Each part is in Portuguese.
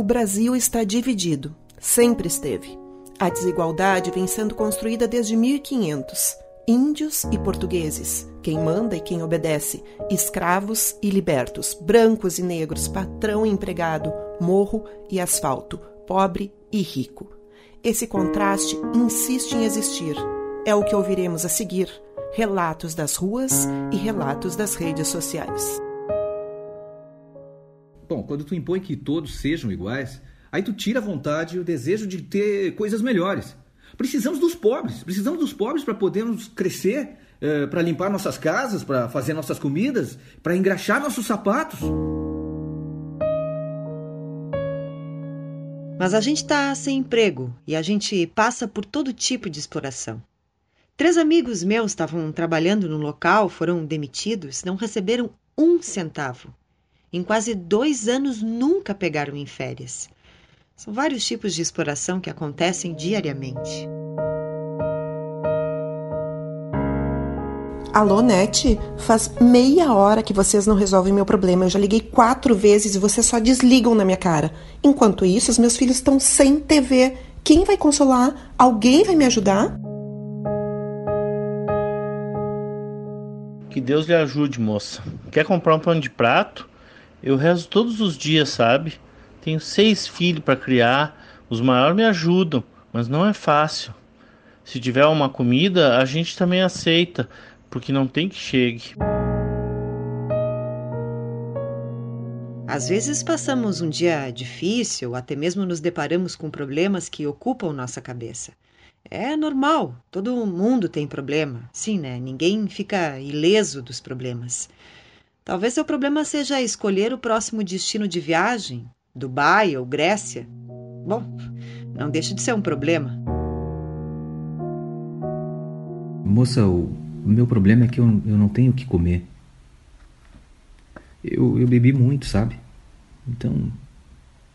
O Brasil está dividido. Sempre esteve. A desigualdade vem sendo construída desde 1500. Índios e portugueses, quem manda e quem obedece, escravos e libertos, brancos e negros, patrão e empregado, morro e asfalto, pobre e rico. Esse contraste insiste em existir. É o que ouviremos a seguir: relatos das ruas e relatos das redes sociais. Quando tu impõe que todos sejam iguais, aí tu tira a vontade e o desejo de ter coisas melhores. Precisamos dos pobres, precisamos dos pobres para podermos crescer, eh, para limpar nossas casas, para fazer nossas comidas, para engraxar nossos sapatos. Mas a gente está sem emprego e a gente passa por todo tipo de exploração. Três amigos meus estavam trabalhando no local, foram demitidos, não receberam um centavo. Em quase dois anos nunca pegaram em férias. São vários tipos de exploração que acontecem diariamente. Alô, Net? Faz meia hora que vocês não resolvem meu problema. Eu já liguei quatro vezes e vocês só desligam na minha cara. Enquanto isso, os meus filhos estão sem TV. Quem vai consolar? Alguém vai me ajudar? Que Deus lhe ajude, moça. Quer comprar um pano de prato? Eu rezo todos os dias, sabe? Tenho seis filhos para criar, os maiores me ajudam, mas não é fácil. Se tiver uma comida, a gente também aceita, porque não tem que chegue. Às vezes passamos um dia difícil, até mesmo nos deparamos com problemas que ocupam nossa cabeça. É normal, todo mundo tem problema. Sim, né? Ninguém fica ileso dos problemas. Talvez seu problema seja escolher o próximo destino de viagem, Dubai ou Grécia. Bom, não deixa de ser um problema. Moça, o meu problema é que eu, eu não tenho o que comer. Eu, eu bebi muito, sabe? Então,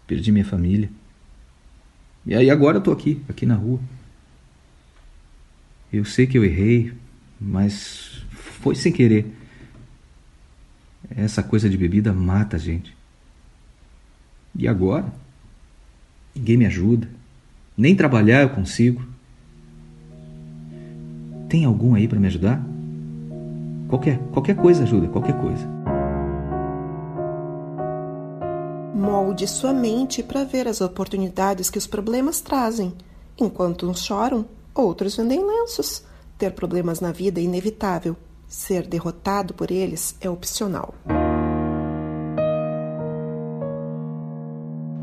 perdi minha família. E aí agora eu tô aqui, aqui na rua. Eu sei que eu errei, mas foi sem querer. Essa coisa de bebida mata a gente. E agora? Ninguém me ajuda. Nem trabalhar eu consigo. Tem algum aí para me ajudar? Qualquer, qualquer coisa ajuda, qualquer coisa. Molde sua mente para ver as oportunidades que os problemas trazem. Enquanto uns choram, outros vendem lenços. Ter problemas na vida é inevitável, Ser derrotado por eles é opcional.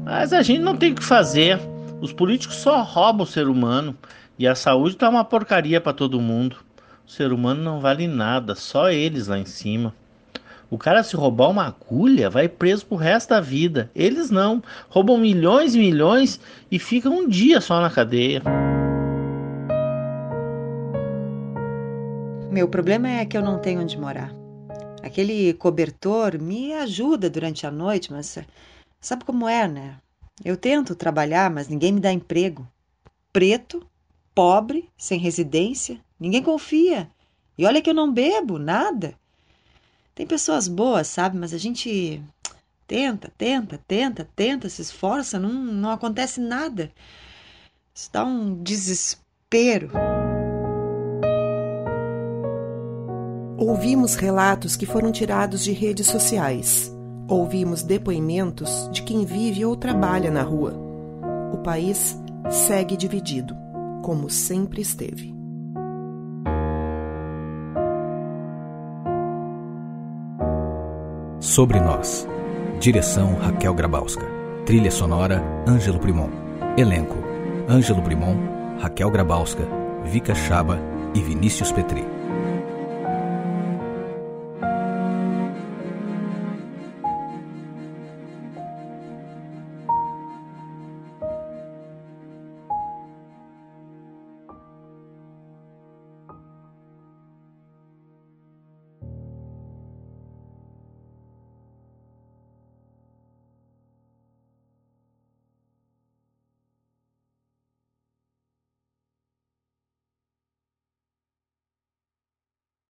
Mas a gente não tem o que fazer. Os políticos só roubam o ser humano e a saúde tá uma porcaria para todo mundo. O ser humano não vale nada, só eles lá em cima. O cara se roubar uma agulha vai preso pro resto da vida. Eles não, roubam milhões e milhões e ficam um dia só na cadeia. Meu problema é que eu não tenho onde morar. Aquele cobertor me ajuda durante a noite, mas sabe como é, né? Eu tento trabalhar, mas ninguém me dá emprego. Preto, pobre, sem residência, ninguém confia. E olha que eu não bebo nada. Tem pessoas boas, sabe? Mas a gente tenta, tenta, tenta, tenta, se esforça, não, não acontece nada. Isso dá um desespero. Ouvimos relatos que foram tirados de redes sociais. Ouvimos depoimentos de quem vive ou trabalha na rua. O país segue dividido, como sempre esteve. Sobre nós. Direção Raquel Grabowska. Trilha sonora Ângelo Primon. Elenco: Ângelo Primon, Raquel Grabowska, Vika Chaba e Vinícius Petri.